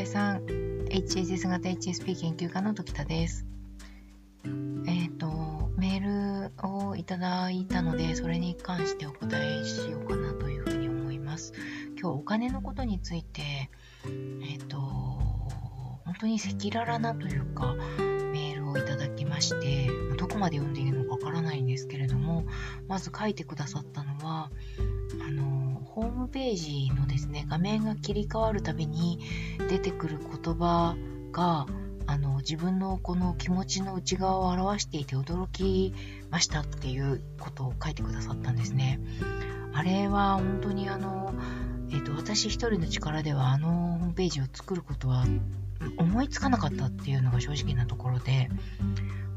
才さん HSS 型 HSP 研究家の時田です。えっ、ー、とメールをいただいたのでそれに関してお答えしようかなというふうに思います。今日お金のことについてえっ、ー、と本当に赤裸々なというかメールをいただきましてどこまで読んでいいのかわからないんですけれどもまず書いてくださったのはあのホームページのですね画面が切り替わるたびに出てくる言葉があの自分のこの気持ちの内側を表していて驚きましたっていうことを書いてくださったんですね。あれは本当にあの、えーと、私一人の力ではあのホームページを作ることは思いつかなかったっていうのが正直なところで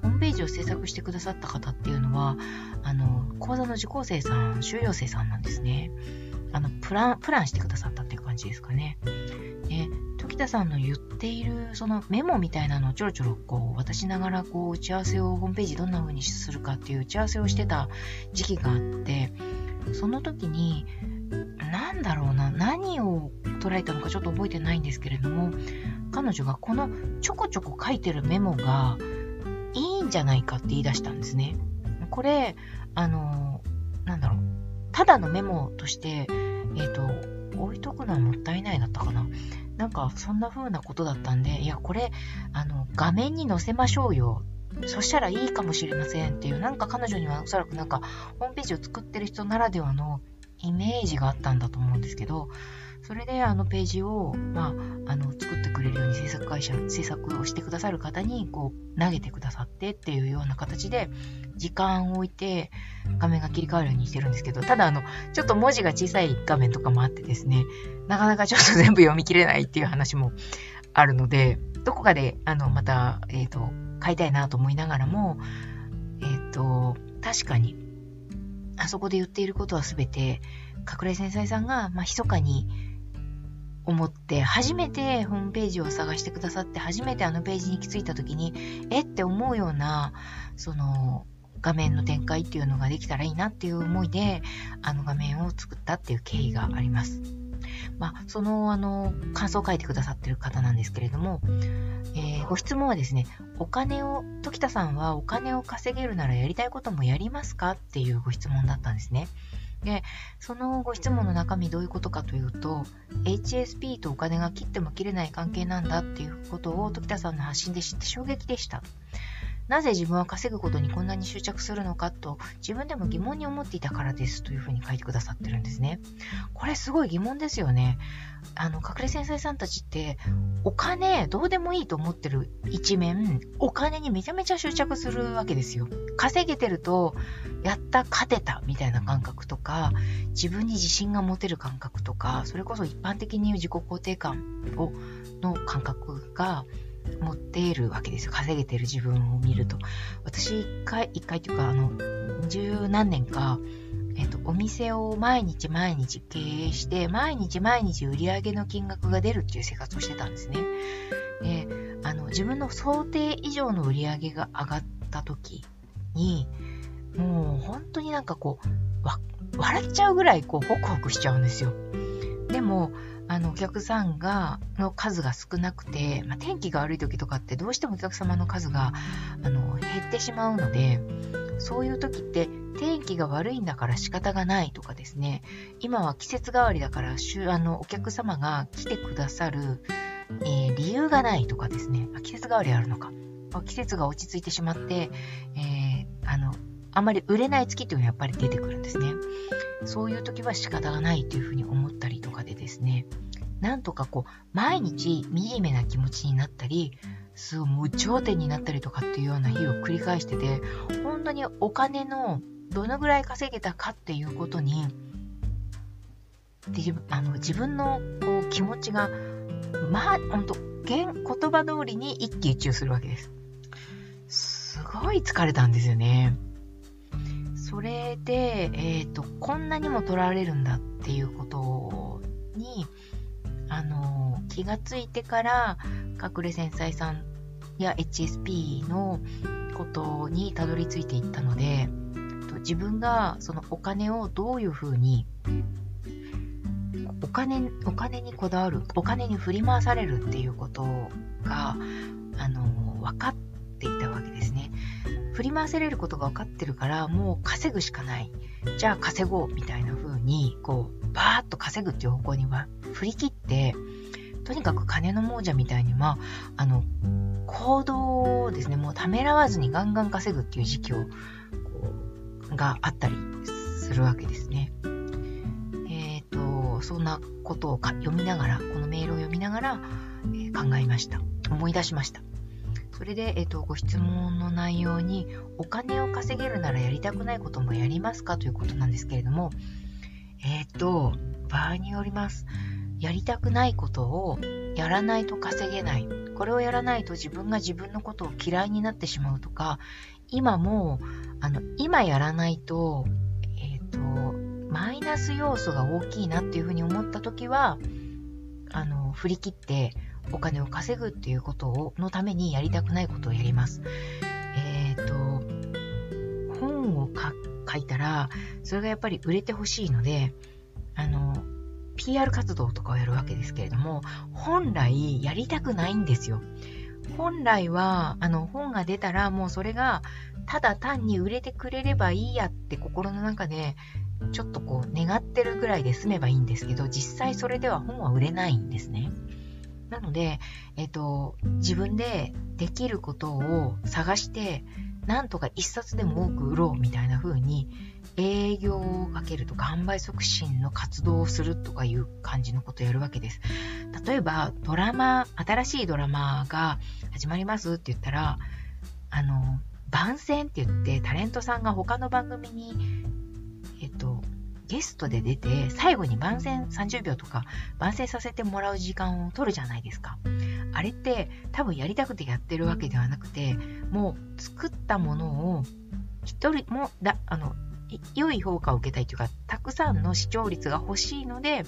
ホームページを制作してくださった方っていうのはあの講座の受講生さん修了生さんなんですねあのプランプランしてくださったっていう感じですかねで時田さんの言っているそのメモみたいなのをちょろちょろこう渡しながらこう打ち合わせをホームページどんな風にするかっていう打ち合わせをしてた時期があってその時に何だろうな何を捉えたのかちょっと覚えてないんですけれども彼女がこのちょこちょこ書いてるメモがいいんじゃないかって言い出したんですね。これ、あの、なんだろう、ただのメモとして、えっ、ー、と、置いとくのはもったいないだったかな。なんか、そんな風なことだったんで、いや、これ、あの、画面に載せましょうよ。そしたらいいかもしれませんっていう、なんか彼女にはおそらくなんか、ホームページを作ってる人ならではのイメージがあったんだと思うんですけど、それであのページを、まあ、あの作ってくれるように制作会社制作をしてくださる方にこう投げてくださってっていうような形で時間を置いて画面が切り替わるようにしてるんですけどただあのちょっと文字が小さい画面とかもあってですねなかなかちょっと全部読み切れないっていう話もあるのでどこかであのまた、えーと、買いたいなと思いながらもえっ、ー、と確かにあそこで言っていることは全て隠れ繊細さんが、まあ、密かに思って初めてホームページを探してくださって初めてあのページに行き着いた時にえって思うようなその画面の展開っていうのができたらいいなっていう思いであの画面を作ったっていう経緯があります。まあ、そのあの感想を書いてくださってる方なんですけれども、えー、ご質問はですね、お金を、時田さんはお金を稼げるならやりたいこともやりますかっていうご質問だったんですね。で、そのご質問の中身どういうことかというと、HSP とお金が切っても切れない関係なんだっていうことを時田さんの発信で知って衝撃でした。なぜ自分は稼ぐことにこんなに執着するのかと自分でも疑問に思っていたからですというふうに書いてくださってるんですね。これすごい疑問ですよね。あの、隠れ繊細さんたちってお金どうでもいいと思ってる一面、お金にめちゃめちゃ執着するわけですよ。稼げてると、やった、勝てたみたいな感覚とか、自分に自信が持てる感覚とか、それこそ一般的に言う自己肯定感をの感覚が持っているわけですよ。稼げてる自分を見ると。私、一回、一回というか、あの、十何年か、えっと、お店を毎日毎日経営して、毎日毎日売り上げの金額が出るっていう生活をしてたんですね。で、あの、自分の想定以上の売り上げが上がった時に、もう本当になんかこう、笑っちゃうぐらいこう、ホクホクしちゃうんですよ。でも、あのお客さんがの数が少なくて、まあ、天気が悪い時とかってどうしてもお客様の数があの減ってしまうのでそういう時って天気が悪いんだから仕方がないとかですね。今は季節変わりだからあのお客様が来てくださる、えー、理由がないとかですね。季節変わりあるのか。季節が落ち着いてしまって、えー、あのあんまり売れない月というのはやっぱり出てくるんですね。そういう時は仕方がないというふうに思ったりでですね、なんとかこう、毎日惨めな気持ちになったり、すごい無頂点になったりとかっていうような日を繰り返してて、本当にお金のどのぐらい稼げたかっていうことに、であの自分のこう気持ちが、まあ、本当言葉通りに一喜一憂するわけです。すごい疲れたんですよね。それで、え、ー、と、こんなにも取られるんだっていうことをに、あの、気がついてから、隠れ繊細さんや HSP のことにたどり着いていったので自分がその、お金をどういう風にお金にこだわるお金に振り回されるっていうことがあの分かっていたわけですね。振り回されることが分かってるからもう稼ぐしかない。じゃあ稼ごうみたいな風にこうバーッと稼ぐっていう方向には振り切ってとにかく金の亡者みたいにはあの行動をですねもうためらわずにガンガン稼ぐっていう時期をがあったりするわけですね。えっ、ー、とそんなことを読みながらこのメールを読みながら、えー、考えました思い出しました。それで、えっ、と、ご質問の内容に、お金を稼げるならやりたくないこともやりますか？ということなんですけれども、えっ、ー、と、場合によります。やりたくないことをやらないと稼げない。これをやらないと自分が自分のことを嫌いになってしまうとか、今も、あの、今やらないと、えっ、ー、と、マイナス要素が大きいなっていうふうに思った時は、あの、振り切って、お金を稼ぐっていうことをのためにやりたくないことをやります。えっ、ー、と、本を書書いたら、それがやっぱり売れてほしいので、あの、PR 活動とかをやるわけですけれども、本来やりたくないんですよ。本来は、あの、本が出たらもうそれがただ単に売れてくれればいいやって心の中でちょっとこう願ってるぐらいで済めばいいんですけど、実際それでは本は売れないんですね。なので、えっ、と、自分でできることを探して、なんとか一冊でも多く売ろうみたいな風に営業をかけるとか販売促進の活動をするとかいう感じのことをやるわけです。例えばドラマ、新しいドラマが始まりますって言ったら、あの、番宣って言ってタレントさんが他の番組に、えっと、ゲストで出て、最後に番宣30秒とか番宣させてもらう時間を取るじゃないですか。あれって多分やりたくてやってるわけではなくて、もう作ったものを一人もだ、あの、良い評価を受けたいというか、たくさんの視聴率が欲しいので、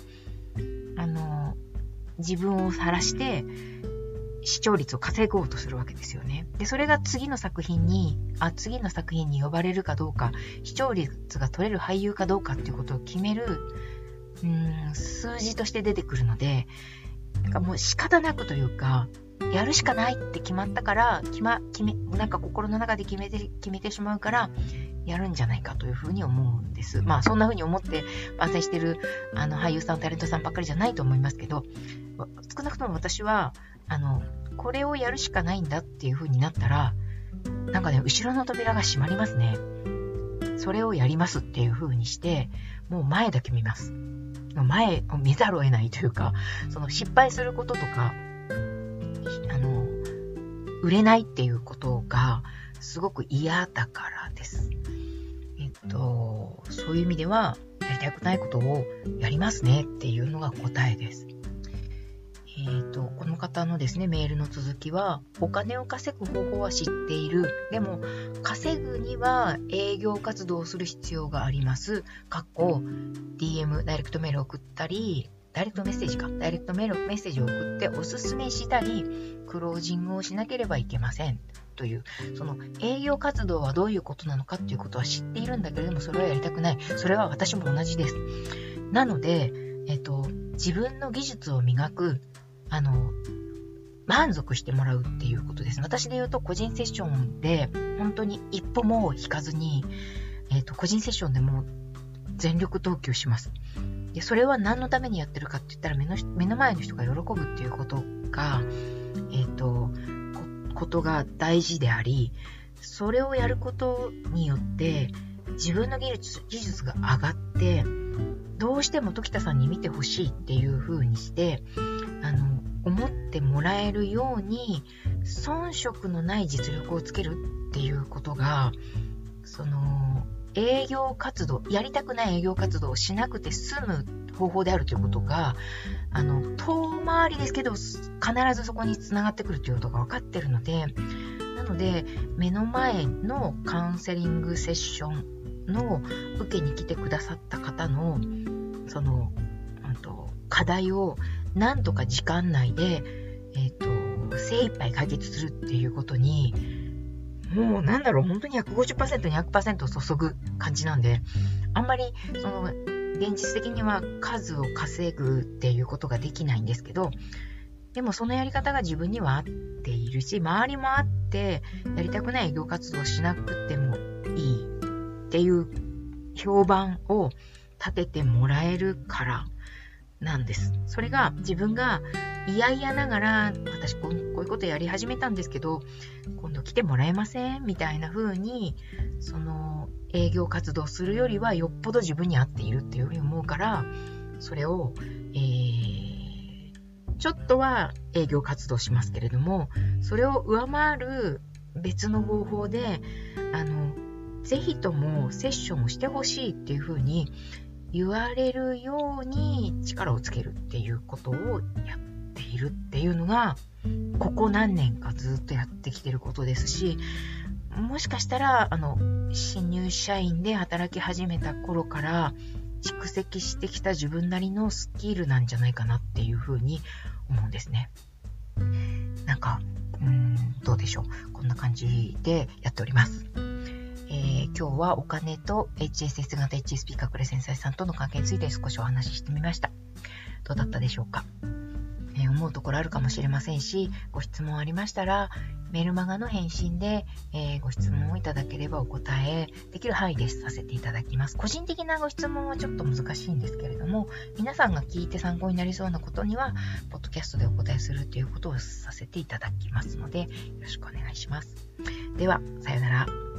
あの、自分を晒して、視聴率を稼ごうとするわけですよね。で、それが次の作品に、あ、次の作品に呼ばれるかどうか、視聴率が取れる俳優かどうかっていうことを決める、うん、数字として出てくるので、もう仕方なくというか、やるしかないって決まったから、決ま、決め、なんか心の中で決めて、決めてしまうから、やるんじゃないかというふうに思うんです。まあ、そんなふうに思って番宣してる、あの、俳優さん、タレントさんばっかりじゃないと思いますけど、少なくとも私は、あの、これをやるしかないんだっていう風になったら、なんかね、後ろの扉が閉まりますね。それをやりますっていう風にして、もう前だけ見ます。前を見ざるを得ないというか、その失敗することとか、あの、売れないっていうことがすごく嫌だからです。えっと、そういう意味では、やりたくないことをやりますねっていうのが答えです。えーと、この方のですねメールの続きはお金を稼ぐ方法は知っている。でも稼ぐには営業活動をする必要があります。かっこ DM ダイレクトメール送ったりダイレクトメッセージか。ダイレクトメールメッセージを送っておすすめしたりクロージングをしなければいけません。というその営業活動はどういうことなのかっていうことは知っているんだけれどもそれはやりたくない。それは私も同じです。なので、えっと、自分の技術を磨く。あの、満足してもらうっていうことです。私で言うと個人セッションで本当に一歩も引かずに、えっ、ー、と、個人セッションでも全力投球します。で、それは何のためにやってるかって言ったら目の目の前の人が喜ぶっていうことが、えっ、ー、とこ、とが大事であり、それをやることによって自分の技術技術が上がって、どうしても時田さんに見てほしいっていう風にして、あの、思ってもらえるように遜色のない実力をつけるっていうことがその営業活動やりたくない営業活動をしなくて済む方法であるということがあの遠回りですけど必ずそこにつながってくるということが分かってるのでなので目の前のカウンセリングセッションの受けに来てくださった方のその、うんと、課題をなんとか時間内で、えっ、ー、と、精一杯解決するっていうことに、もうなんだろう、本当に150%、200%注ぐ感じなんで、あんまり、その、現実的には数を稼ぐっていうことができないんですけど、でもそのやり方が自分には合っているし、周りもあって、やりたくない営業活動をしなくてもいいっていう評判を立ててもらえるからなんです。それが自分が嫌々ながら、私こういうことやり始めたんですけど、今度来てもらえませんみたいな風に、その営業活動するよりはよっぽど自分に合っているっていうふうに思うから、それを、えー、ちょっとは営業活動しますけれども、それを上回る別の方法で、あの、ぜひともセッションをしてほしいっていうふうに言われるように力をつけるっていうことをやっているっていうのが、ここ何年かずっとやってきてることですし、もしかしたら、あの、新入社員で働き始めた頃から蓄積してきた自分なりのスキルなんじゃないかなっていうふうに思うんですね。なんか、うん、どうでしょう。こんな感じでやっております。えー、今日はお金と HSS 型 HSP 隠れ繊細さんとの関係について少しお話ししてみました。どうだったでしょうか、えー、思うところあるかもしれませんし、ご質問ありましたら、メルマガの返信で、えー、ご質問をいただければお答えできる範囲でさせていただきます。個人的なご質問はちょっと難しいんですけれども、皆さんが聞いて参考になりそうなことには、ポッドキャストでお答えするということをさせていただきますので、よろしくお願いします。では、さようなら。